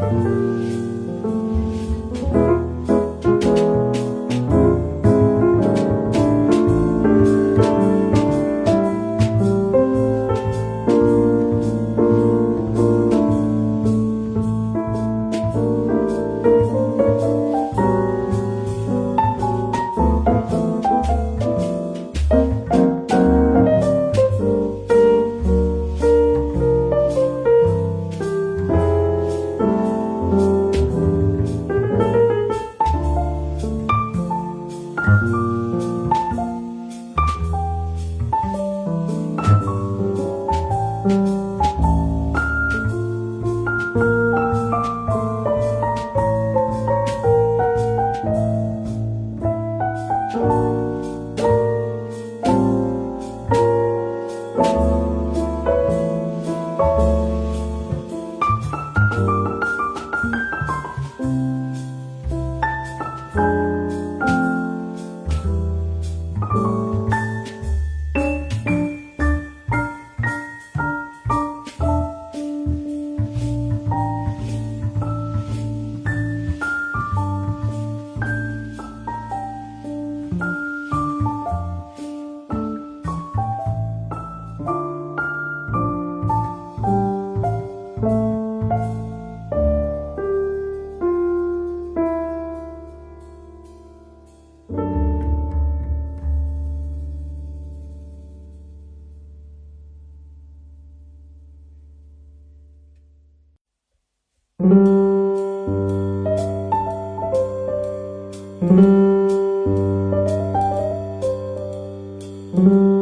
嗯。Mm-hmm.